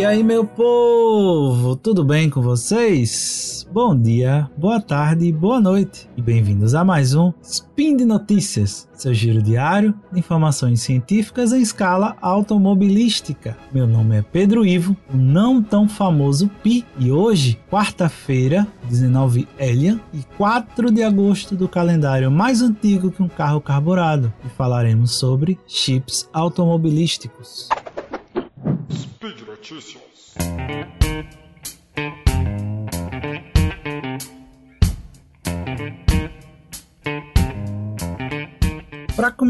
E aí, meu povo, tudo bem com vocês? Bom dia, boa tarde, boa noite e bem-vindos a mais um Spin de Notícias, seu giro diário de informações científicas em escala automobilística. Meu nome é Pedro Ivo, o não tão famoso Pi, e hoje, quarta-feira, 19 Elian e 4 de agosto do calendário mais antigo que um carro carburado, e falaremos sobre chips automobilísticos. Speed Notícias.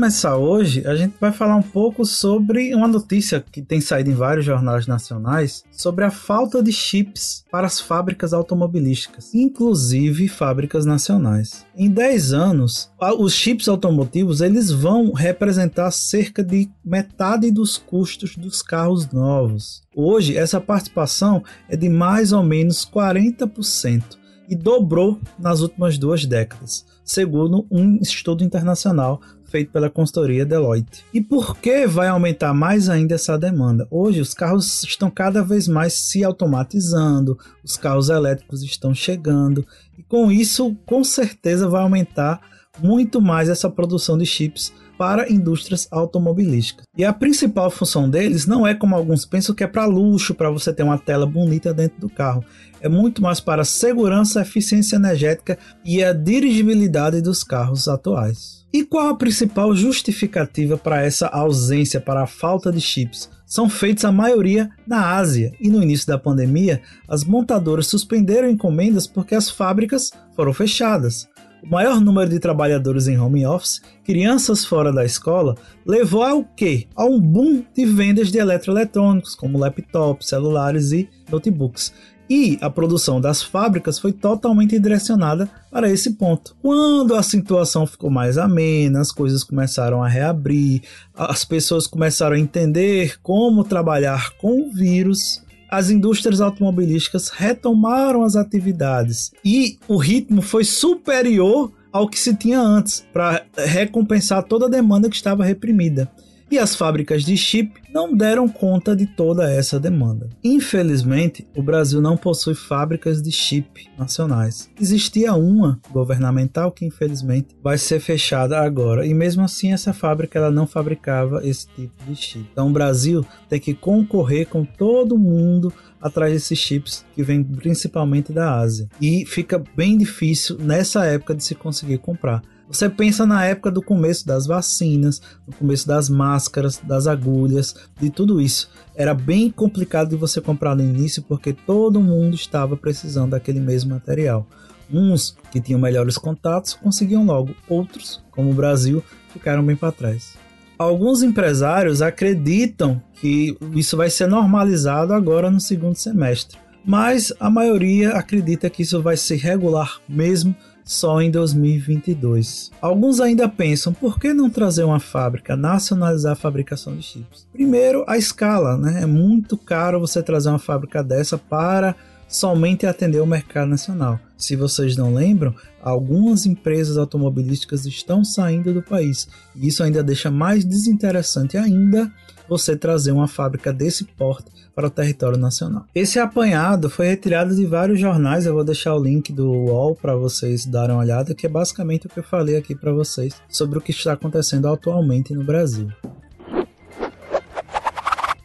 Começar hoje, a gente vai falar um pouco sobre uma notícia que tem saído em vários jornais nacionais sobre a falta de chips para as fábricas automobilísticas, inclusive fábricas nacionais. Em 10 anos, os chips automotivos eles vão representar cerca de metade dos custos dos carros novos. Hoje, essa participação é de mais ou menos 40% e dobrou nas últimas duas décadas, segundo um estudo internacional feito pela consultoria Deloitte. E por que vai aumentar mais ainda essa demanda? Hoje os carros estão cada vez mais se automatizando, os carros elétricos estão chegando e com isso com certeza vai aumentar muito mais essa produção de chips para indústrias automobilísticas. E a principal função deles não é como alguns pensam que é para luxo, para você ter uma tela bonita dentro do carro. É muito mais para segurança, eficiência energética e a dirigibilidade dos carros atuais. E qual a principal justificativa para essa ausência, para a falta de chips? São feitos a maioria na Ásia e no início da pandemia, as montadoras suspenderam encomendas porque as fábricas foram fechadas. O maior número de trabalhadores em home office, crianças fora da escola, levou ao quê? A um boom de vendas de eletroeletrônicos, como laptops, celulares e notebooks e a produção das fábricas foi totalmente direcionada para esse ponto. Quando a situação ficou mais amena, as coisas começaram a reabrir, as pessoas começaram a entender como trabalhar com o vírus, as indústrias automobilísticas retomaram as atividades e o ritmo foi superior ao que se tinha antes para recompensar toda a demanda que estava reprimida e as fábricas de chip não deram conta de toda essa demanda. Infelizmente, o Brasil não possui fábricas de chip nacionais. Existia uma governamental que infelizmente vai ser fechada agora e mesmo assim essa fábrica ela não fabricava esse tipo de chip. Então o Brasil tem que concorrer com todo mundo atrás desses chips que vêm principalmente da Ásia. E fica bem difícil nessa época de se conseguir comprar. Você pensa na época do começo das vacinas, no começo das máscaras, das agulhas, de tudo isso. Era bem complicado de você comprar no início porque todo mundo estava precisando daquele mesmo material. Uns que tinham melhores contatos conseguiam logo, outros, como o Brasil, ficaram bem para trás. Alguns empresários acreditam que isso vai ser normalizado agora no segundo semestre, mas a maioria acredita que isso vai ser regular mesmo só em 2022. Alguns ainda pensam por que não trazer uma fábrica, nacionalizar a fabricação de chips. Primeiro, a escala, né? É muito caro você trazer uma fábrica dessa para somente atender o mercado nacional. Se vocês não lembram, algumas empresas automobilísticas estão saindo do país. E isso ainda deixa mais desinteressante ainda você trazer uma fábrica desse porte para o território nacional. Esse apanhado foi retirado de vários jornais, eu vou deixar o link do UOL para vocês darem uma olhada, que é basicamente o que eu falei aqui para vocês sobre o que está acontecendo atualmente no Brasil.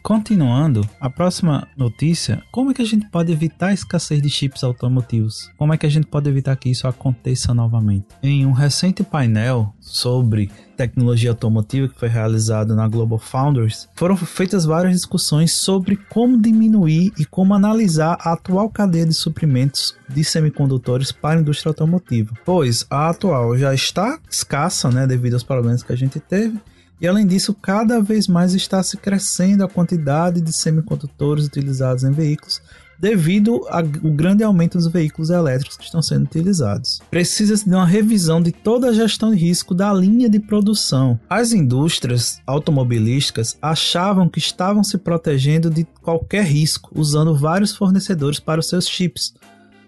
Continuando, a próxima notícia: como é que a gente pode evitar a escassez de chips automotivos? Como é que a gente pode evitar que isso aconteça novamente? Em um recente painel sobre tecnologia automotiva que foi realizado na Global Founders, foram feitas várias discussões sobre como diminuir e como analisar a atual cadeia de suprimentos de semicondutores para a indústria automotiva, pois a atual já está escassa, né, devido aos problemas que a gente teve e além disso, cada vez mais está se crescendo a quantidade de semicondutores utilizados em veículos devido ao grande aumento dos veículos elétricos que estão sendo utilizados. Precisa-se de uma revisão de toda a gestão de risco da linha de produção. As indústrias automobilísticas achavam que estavam se protegendo de qualquer risco usando vários fornecedores para os seus chips.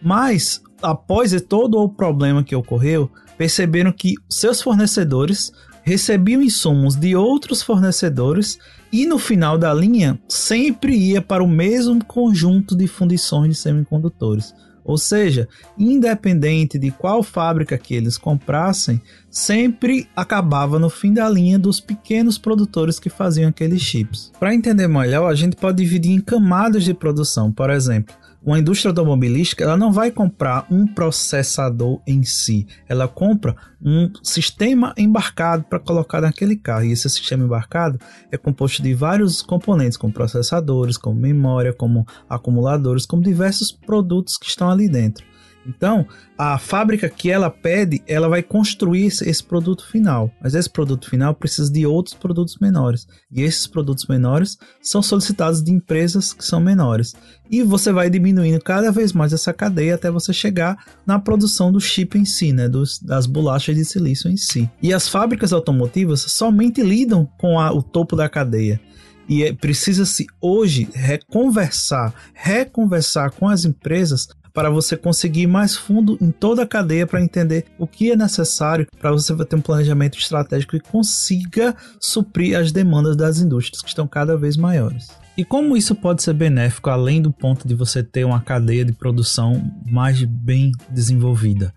Mas, após todo o problema que ocorreu, perceberam que seus fornecedores recebiam insumos de outros fornecedores e no final da linha sempre ia para o mesmo conjunto de fundições de semicondutores. Ou seja, independente de qual fábrica que eles comprassem, sempre acabava no fim da linha dos pequenos produtores que faziam aqueles chips. Para entender melhor, a gente pode dividir em camadas de produção. Por exemplo, uma indústria automobilística ela não vai comprar um processador em si, ela compra um sistema embarcado para colocar naquele carro. E esse sistema embarcado é composto de vários componentes, como processadores, como memória, como acumuladores, como diversos produtos que estão ali dentro. Então, a fábrica que ela pede, ela vai construir esse, produto final. Mas esse produto final precisa de outros produtos menores. E esses produtos menores são solicitados de empresas que são menores. E você vai diminuindo cada vez mais essa cadeia até você chegar na produção do chip em si, né? Dos, das bolachas de silício em si. E as fábricas automotivas somente lidam com a, o topo da cadeia e é, precisa-se hoje reconversar, reconversar com as empresas para você conseguir mais fundo em toda a cadeia para entender o que é necessário para você ter um planejamento estratégico e consiga suprir as demandas das indústrias que estão cada vez maiores. E como isso pode ser benéfico além do ponto de você ter uma cadeia de produção mais bem desenvolvida?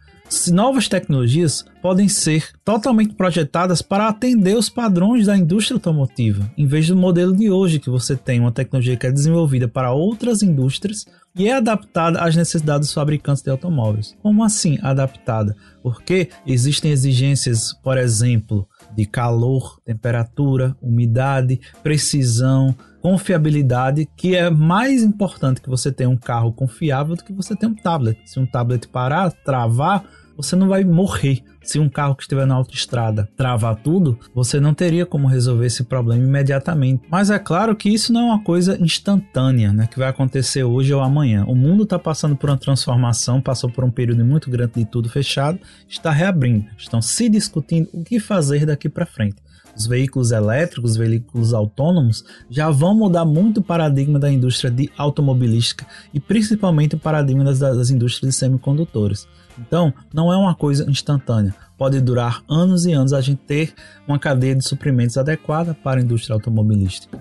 novas tecnologias podem ser totalmente projetadas para atender os padrões da indústria automotiva, em vez do modelo de hoje que você tem uma tecnologia que é desenvolvida para outras indústrias e é adaptada às necessidades dos fabricantes de automóveis. Como assim adaptada? Porque existem exigências, por exemplo, de calor, temperatura, umidade, precisão, confiabilidade, que é mais importante que você tenha um carro confiável do que você ter um tablet. Se um tablet parar, travar, você não vai morrer. Se um carro que estiver na autoestrada travar tudo, você não teria como resolver esse problema imediatamente. Mas é claro que isso não é uma coisa instantânea, né, que vai acontecer hoje ou amanhã. O mundo está passando por uma transformação, passou por um período muito grande de tudo fechado, está reabrindo, estão se discutindo o que fazer daqui para frente os veículos elétricos, os veículos autônomos, já vão mudar muito o paradigma da indústria de automobilística e principalmente o paradigma das, das indústrias de semicondutores. Então, não é uma coisa instantânea. Pode durar anos e anos a gente ter uma cadeia de suprimentos adequada para a indústria automobilística.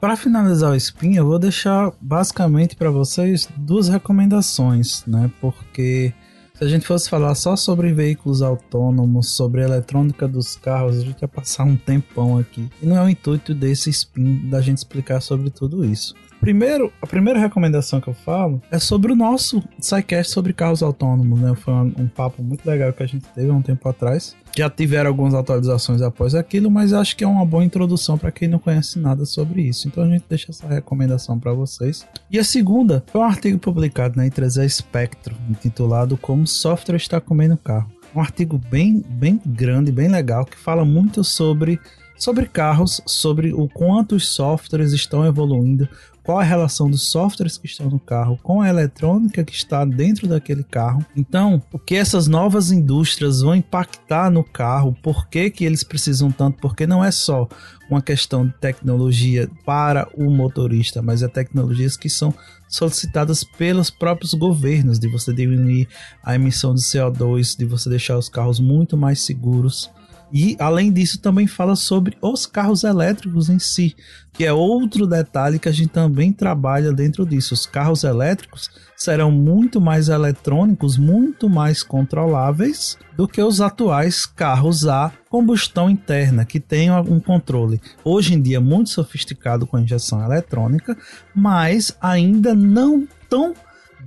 Para finalizar o spin, eu vou deixar basicamente para vocês duas recomendações, né? Porque se a gente fosse falar só sobre veículos autônomos, sobre eletrônica dos carros, a gente ia passar um tempão aqui. E não é o intuito desse spin da gente explicar sobre tudo isso. Primeiro, a primeira recomendação que eu falo é sobre o nosso SciCast sobre carros autônomos, né? Foi um, um, papo muito legal que a gente teve há um tempo atrás. Já tiveram algumas atualizações após aquilo, mas acho que é uma boa introdução para quem não conhece nada sobre isso. Então a gente deixa essa recomendação para vocês. E a segunda foi um artigo publicado na I3E Spectro, intitulado Como software está comendo carro. Um artigo bem, bem grande, bem legal, que fala muito sobre sobre carros, sobre o quanto os softwares estão evoluindo, qual a relação dos softwares que estão no carro com a eletrônica que está dentro daquele carro. Então, o que essas novas indústrias vão impactar no carro, por que, que eles precisam tanto, porque não é só uma questão de tecnologia para o motorista, mas é tecnologias que são solicitadas pelos próprios governos, de você diminuir a emissão de CO2, de você deixar os carros muito mais seguros. E além disso, também fala sobre os carros elétricos em si, que é outro detalhe que a gente também trabalha dentro disso. Os carros elétricos serão muito mais eletrônicos, muito mais controláveis do que os atuais carros a combustão interna, que tem um controle hoje em dia muito sofisticado com injeção eletrônica, mas ainda não tão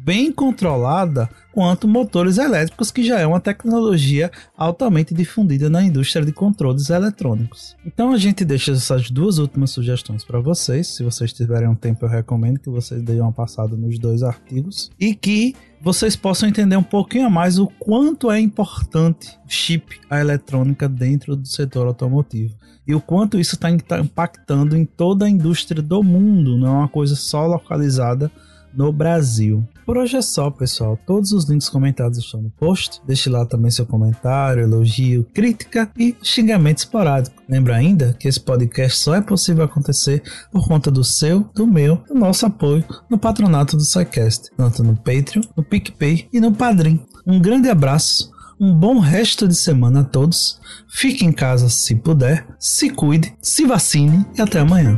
bem controlada quanto motores elétricos, que já é uma tecnologia altamente difundida na indústria de controles eletrônicos. Então a gente deixa essas duas últimas sugestões para vocês. Se vocês tiverem um tempo, eu recomendo que vocês deem uma passada nos dois artigos e que vocês possam entender um pouquinho mais o quanto é importante chip, a eletrônica dentro do setor automotivo e o quanto isso está impactando em toda a indústria do mundo, não é uma coisa só localizada no Brasil. Por hoje é só, pessoal. Todos os links comentados estão no post. Deixe lá também seu comentário, elogio, crítica e xingamento esporádico. Lembra ainda que esse podcast só é possível acontecer por conta do seu, do meu, do nosso apoio no patronato do SciCast, tanto no Patreon, no PicPay e no Padrim. Um grande abraço, Um bom resto de semana a todos. Fique em casa se puder, se cuide, se vacine e até amanhã.